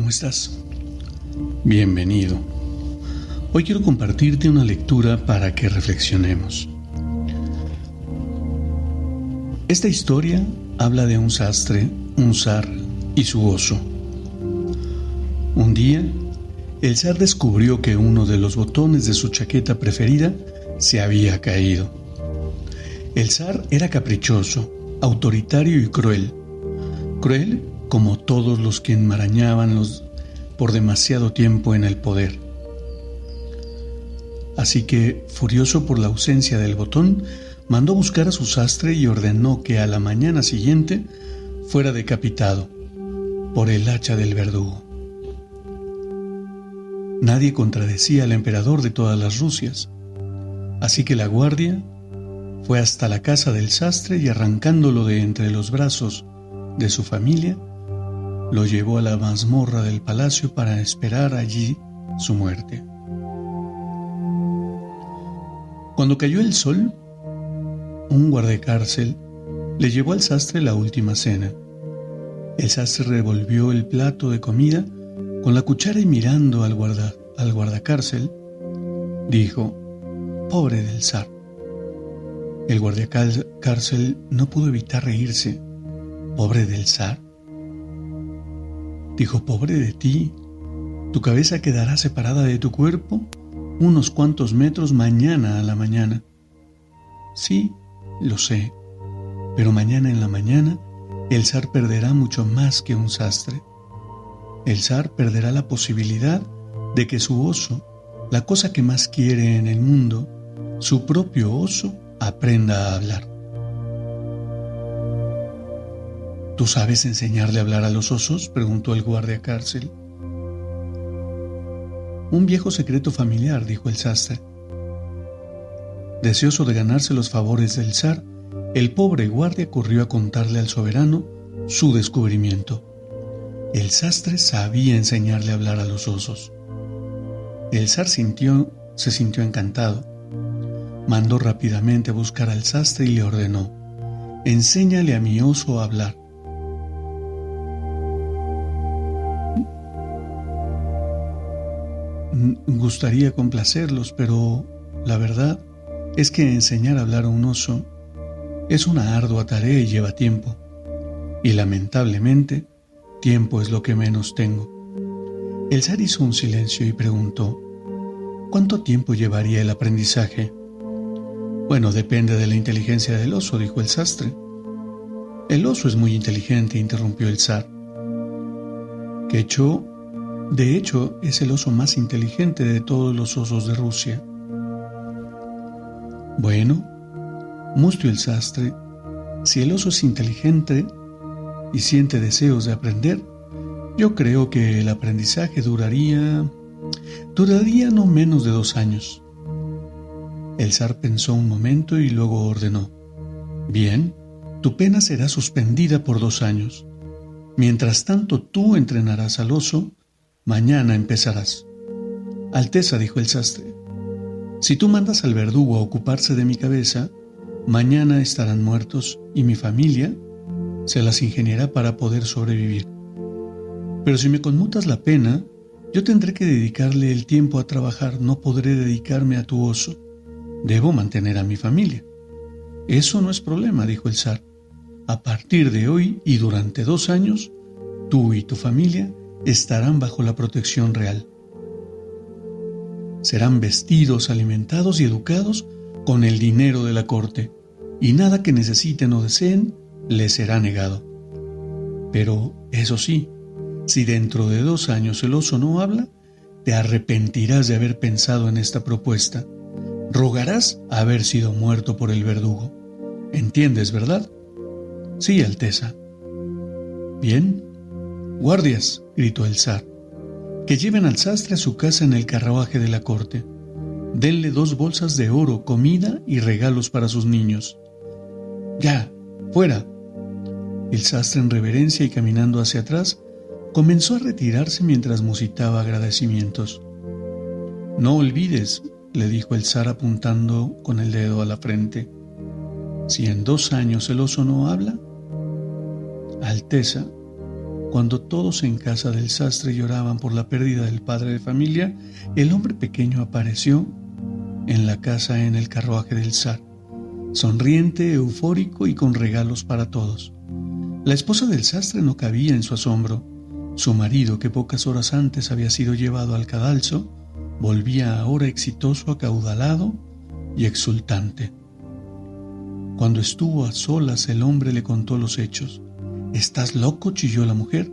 ¿Cómo estás? Bienvenido. Hoy quiero compartirte una lectura para que reflexionemos. Esta historia habla de un sastre, un zar y su oso. Un día, el zar descubrió que uno de los botones de su chaqueta preferida se había caído. El zar era caprichoso, autoritario y cruel. Cruel como todos los que enmarañaban los, por demasiado tiempo en el poder. Así que, furioso por la ausencia del botón, mandó buscar a su sastre y ordenó que a la mañana siguiente fuera decapitado por el hacha del verdugo. Nadie contradecía al emperador de todas las Rusias, así que la guardia fue hasta la casa del sastre y arrancándolo de entre los brazos de su familia, lo llevó a la mazmorra del palacio para esperar allí su muerte. Cuando cayó el sol, un guardacárcel le llevó al sastre la última cena. El sastre revolvió el plato de comida con la cuchara y mirando al, guarda, al guardacárcel, dijo, pobre del zar. El guardacárcel no pudo evitar reírse. ¿Pobre del zar? Dijo, pobre de ti, tu cabeza quedará separada de tu cuerpo unos cuantos metros mañana a la mañana. Sí, lo sé, pero mañana en la mañana el zar perderá mucho más que un sastre. El zar perderá la posibilidad de que su oso, la cosa que más quiere en el mundo, su propio oso, aprenda a hablar. ¿Tú sabes enseñarle a hablar a los osos? preguntó el guardia cárcel. Un viejo secreto familiar, dijo el sastre. Deseoso de ganarse los favores del zar, el pobre guardia corrió a contarle al soberano su descubrimiento. El sastre sabía enseñarle a hablar a los osos. El zar sintió, se sintió encantado. Mandó rápidamente a buscar al sastre y le ordenó, enséñale a mi oso a hablar. Gustaría complacerlos, pero la verdad es que enseñar a hablar a un oso es una ardua tarea y lleva tiempo. Y lamentablemente, tiempo es lo que menos tengo. El zar hizo un silencio y preguntó, ¿cuánto tiempo llevaría el aprendizaje? Bueno, depende de la inteligencia del oso, dijo el sastre. El oso es muy inteligente, interrumpió el zar. Quechó de hecho, es el oso más inteligente de todos los osos de Rusia. Bueno, mustio el sastre, si el oso es inteligente y siente deseos de aprender, yo creo que el aprendizaje duraría... duraría no menos de dos años. El zar pensó un momento y luego ordenó, Bien, tu pena será suspendida por dos años. Mientras tanto tú entrenarás al oso Mañana empezarás. Alteza, dijo el sastre, si tú mandas al verdugo a ocuparse de mi cabeza, mañana estarán muertos y mi familia se las ingeniará para poder sobrevivir. Pero si me conmutas la pena, yo tendré que dedicarle el tiempo a trabajar, no podré dedicarme a tu oso. Debo mantener a mi familia. Eso no es problema, dijo el zar. A partir de hoy y durante dos años, tú y tu familia estarán bajo la protección real. Serán vestidos, alimentados y educados con el dinero de la corte, y nada que necesiten o deseen les será negado. Pero, eso sí, si dentro de dos años el oso no habla, te arrepentirás de haber pensado en esta propuesta. Rogarás haber sido muerto por el verdugo. ¿Entiendes, verdad? Sí, Alteza. Bien. Guardias, gritó el zar, que lleven al sastre a su casa en el carruaje de la corte. Denle dos bolsas de oro, comida y regalos para sus niños. Ya, fuera. El sastre en reverencia y caminando hacia atrás, comenzó a retirarse mientras musitaba agradecimientos. No olvides, le dijo el zar apuntando con el dedo a la frente, si en dos años el oso no habla, Alteza, cuando todos en casa del sastre lloraban por la pérdida del padre de familia, el hombre pequeño apareció en la casa en el carruaje del zar, sonriente, eufórico y con regalos para todos. La esposa del sastre no cabía en su asombro. Su marido, que pocas horas antes había sido llevado al cadalso, volvía ahora exitoso, acaudalado y exultante. Cuando estuvo a solas, el hombre le contó los hechos. ¿Estás loco? chilló la mujer.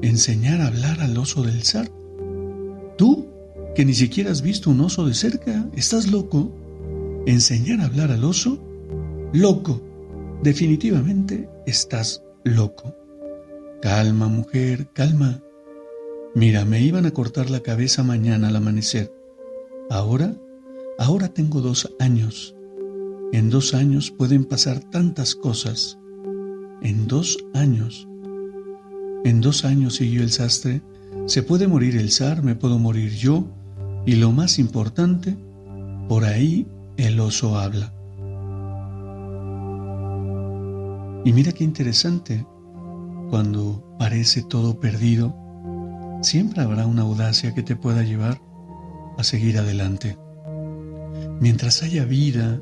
¿Enseñar a hablar al oso del zar? ¿Tú, que ni siquiera has visto un oso de cerca, estás loco? ¿Enseñar a hablar al oso? Loco. Definitivamente estás loco. Calma, mujer, calma. Mira, me iban a cortar la cabeza mañana al amanecer. Ahora, ahora tengo dos años. En dos años pueden pasar tantas cosas. En dos años. En dos años, siguió el sastre, se puede morir el zar, me puedo morir yo, y lo más importante, por ahí el oso habla. Y mira qué interesante, cuando parece todo perdido, siempre habrá una audacia que te pueda llevar a seguir adelante. Mientras haya vida,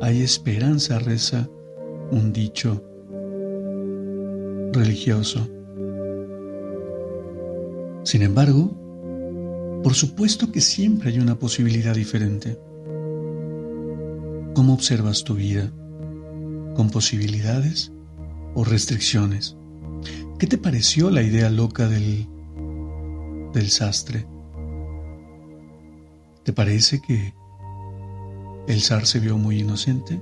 hay esperanza, reza un dicho religioso. Sin embargo, por supuesto que siempre hay una posibilidad diferente. ¿Cómo observas tu vida? ¿Con posibilidades o restricciones? ¿Qué te pareció la idea loca del, del sastre? ¿Te parece que el zar se vio muy inocente?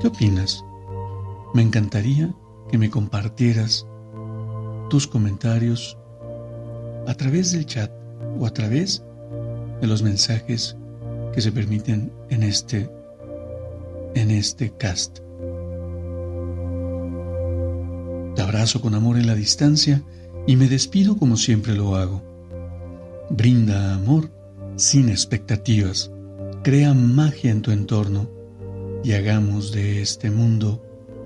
¿Qué opinas? Me encantaría que me compartieras tus comentarios a través del chat o a través de los mensajes que se permiten en este en este cast. Te abrazo con amor en la distancia y me despido como siempre lo hago. Brinda amor sin expectativas, crea magia en tu entorno y hagamos de este mundo